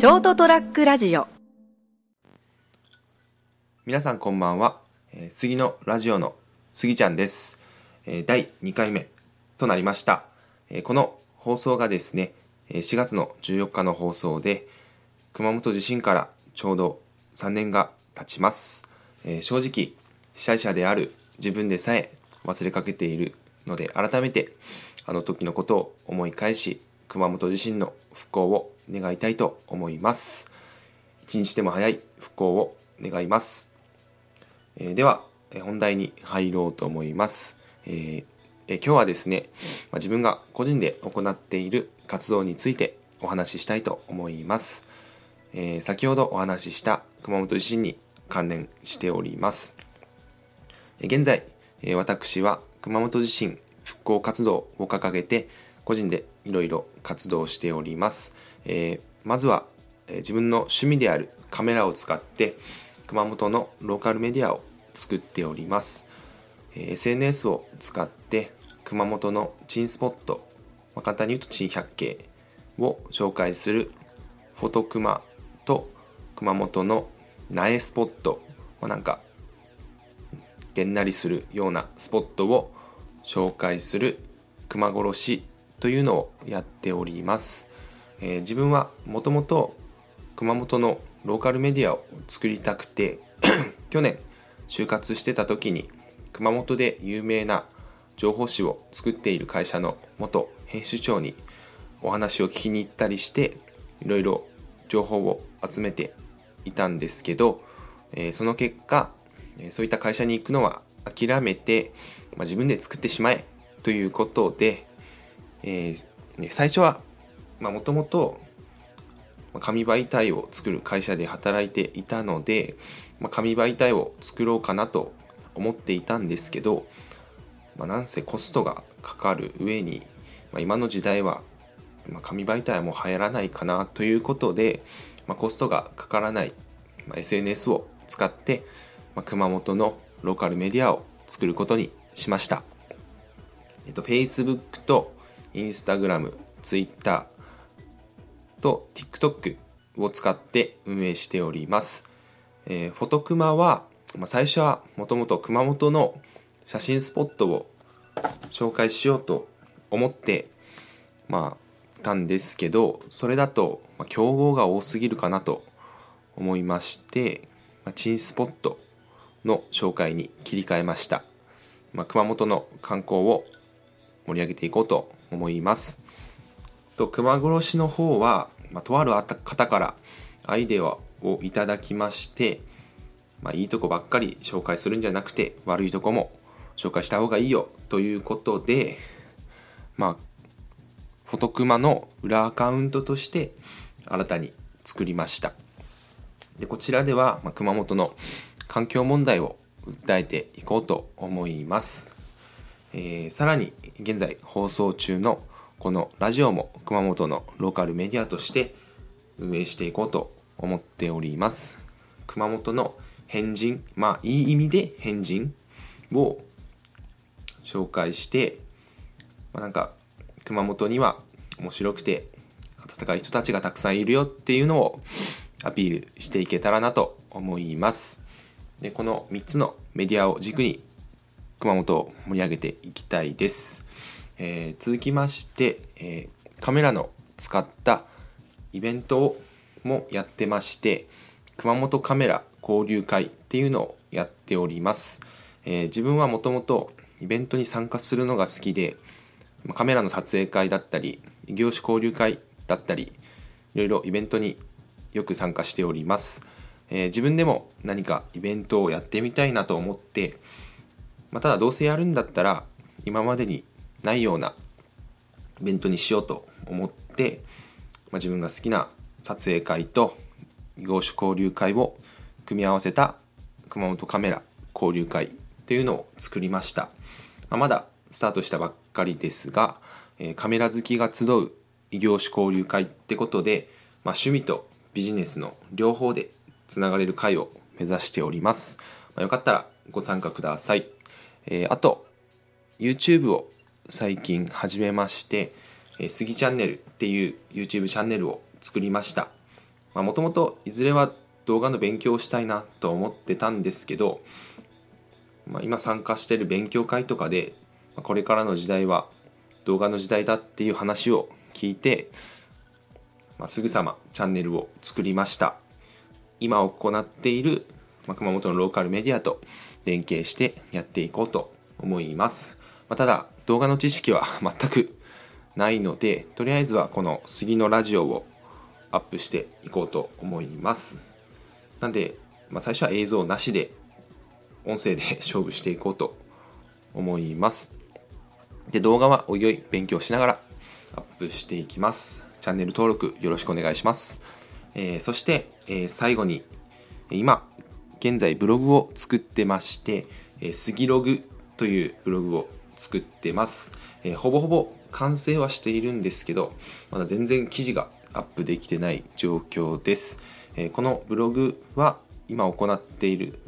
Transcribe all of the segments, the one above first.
ショートトラックラジオ。皆さんこんばんは、えー杉のラジオの杉ちゃんです、えー第2回目となりました、えーこの放送がですね4月の14日の放送で熊本地震からちょうど3年が経ちます、え正直被災者である自分でさえ忘れかけているので改めてあの時のことを思い返し熊本地震の復興を願いたいと思います一日でも早い復興を願いますえーでは、えー本題に入ろうと思います。えーえー今日はですね、まあ自分が個人で行っている活動についてお話ししたいと思います。えー先ほどお話しした熊本地震に関連しております。えー現在、えー私は熊本地震復興活動を掲げて個人でいろいろ活動しております。えーまずは、え自分の趣味であるカメラを使って熊本のローカルメディアを作っております。え SNS を使って熊本の珍スポット、まあ簡単に言うと珍百景を紹介するフォトクマと熊本の苗スポット、まあなんかげんなりするようなスポットを紹介する熊殺しというのをやっております、えー自分はもともと熊本のローカルメディアを作りたくて 去年就活してた時に熊本で有名な情報誌を作っている会社の元編集長にお話を聞きに行ったりしていろいろ情報を集めていたんですけど、えーその結果えーそういった会社に行くのは諦めて、まあ、自分で作ってしまえということで、えー最初はもともと紙媒体を作る会社で働いていたので、まあ、紙媒体を作ろうかなと思っていたんですけど、まあ、なんせコストがかかる上に、まあ、今の時代は、紙媒体はもう流行らないかなということで、まあ、コストがかからない、まあ、SNS を使って、まあ、熊本のローカルメディアを作ることにしました。えっと、Facebook と Instagram、Twitter と TikTok を使って運営しております。えーフォトクマは、まあ、最初はもともと熊本の写真スポットを紹介しようと思って、まあ、たんですけど、それだと、まあ、競合が多すぎるかなと思いまして、まあ、チンスポットの紹介に切り替えました。まあ、熊本の観光を盛り上げていこうと思います。と熊殺しの方は、まあ、とある方からアイデアをいただきまして、まあ、いいとこばっかり紹介するんじゃなくて悪いとこも紹介した方がいいよということでまあフォトクマの裏アカウントとして新たに作りました。でこちらでは、まあ、熊本の環境問題を訴えていこうと思います、えーさらに現在放送中のこのラジオも熊本のローカルメディアとして運営していこうと思っております。熊本の変人まあいい意味で変人を紹介して、まあ、なんか熊本には面白くて温かい人たちがたくさんいるよっていうのをアピールしていけたらなと思います。でこの3つのメディアを軸に熊本を盛り上げていきたいです、えー続きまして、えーカメラの使ったイベントをもやってまして熊本カメラ交流会っていうのをやっております、えー自分はもともとイベントに参加するのが好きでカメラの撮影会だったり異業種交流会だったりいろいろイベントによく参加しております、えー自分でも何かイベントをやってみたいなと思って、まあ、ただどうせやるんだったら今までにないようなイベントにしようと思って、まあ、自分が好きな撮影会と異業種交流会を組み合わせた熊本カメラ交流会っていうのを作りました、まあ、まだスタートしたばっかりですが、えーカメラ好きが集う異業種交流会ってことで、まあ、趣味とビジネスの両方でつながれる会を目指しております、まあよかったらご参加ください、えーあと YouTube を最近始めまして、えー、スギチャンネルっていう YouTube チャンネルを作りました。もともといずれは動画の勉強をしたいなと思ってたんですけど、まあ、今参加してる勉強会とかでこれからの時代は動画の時代だっていう話を聞いて、まあ、すぐさまチャンネルを作りました今行っている、ま、熊本のローカルメディアと連携してやっていこうと思います、まあ、ただ動画の知識は 全くないのでとりあえずはこの杉のラジオをアップしていこうと思います。なんで、まあ、最初は映像なしで音声で 勝負していこうと思います。で動画はおいおい勉強しながらアップしていきます。チャンネル登録よろしくお願いします、えー、そして、えー、最後に今現在ブログを作ってまして、えー、スギログというブログを作ってます、えー、ほぼほぼ完成はしているんですけどまだ全然記事がアップできてない状況です、えー、このブログは今行っている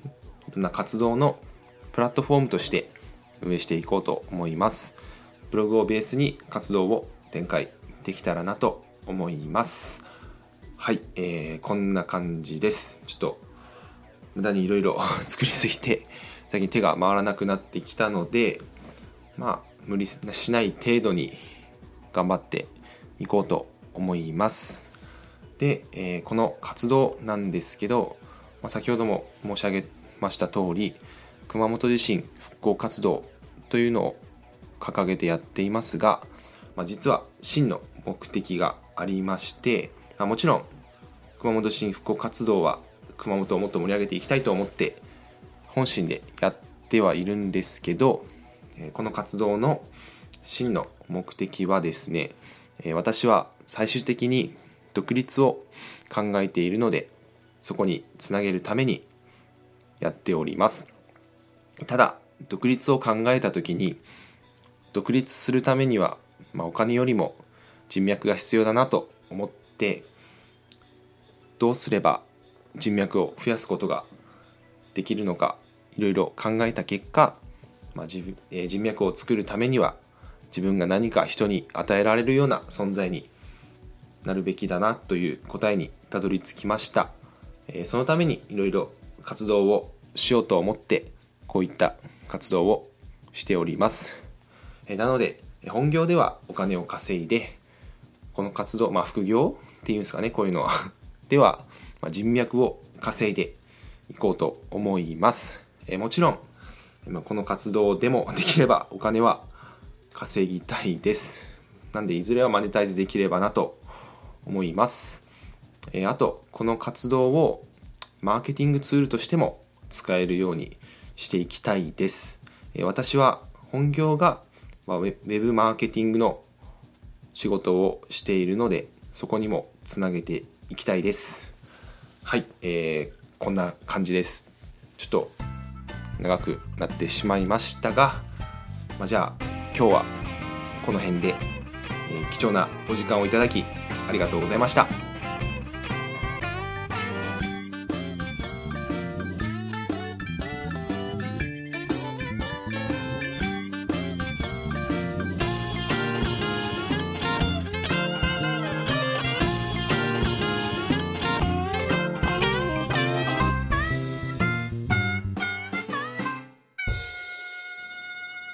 な活動のプラットフォームとして運営していこうと思います。ブログをベースに活動を展開できたらなと思います。はい、えー、こんな感じです。ちょっと無駄にいろいろ作りすぎて最近手が回らなくなってきたのでまあ無理しない程度に頑張っていこうと思います。で、えー、この活動なんですけど、まあ、先ほども申し上げました通り熊本地震復興活動というのを掲げてやっていますが、まあ、実は真の目的がありまして、まあ、もちろん熊本地震復興活動は熊本をもっと盛り上げていきたいと思って本心でやってはいるんですけどこの活動の真の目的はですね私は最終的に独立を考えているのでそこにつなげるためにやっております。ただ独立を考えた時に独立するためには、まあ、お金よりも人脈が必要だなと思ってどうすれば人脈を増やすことができるのかいろいろ考えた結果、まあ人えー、人脈を作るためには自分が何か人に与えられるような存在になるべきだなという答えにたどり着きました、えー、そのためにいろいろ活動をしようと思ってこういった活動をしております。えなので本業ではお金を稼いでこの活動、まあ、副業っていうんですかねこういうのは では、ま人脈を稼いでいこうと思います。えもちろん、まこの活動でもできればお金は稼ぎたいです。なんでいずれはマネタイズできればなと思います。えあとこの活動をマーケティングツールとしても使えるようにしていきたいです。え私は本業がウェブマーケティングの仕事をしているのでそこにもつなげていきたいです。はい、えー、こんな感じです。ちょっと長くなってしまいましたが、まあ、じゃあ今日はこの辺で、えー、貴重なお時間をいただきありがとうございました。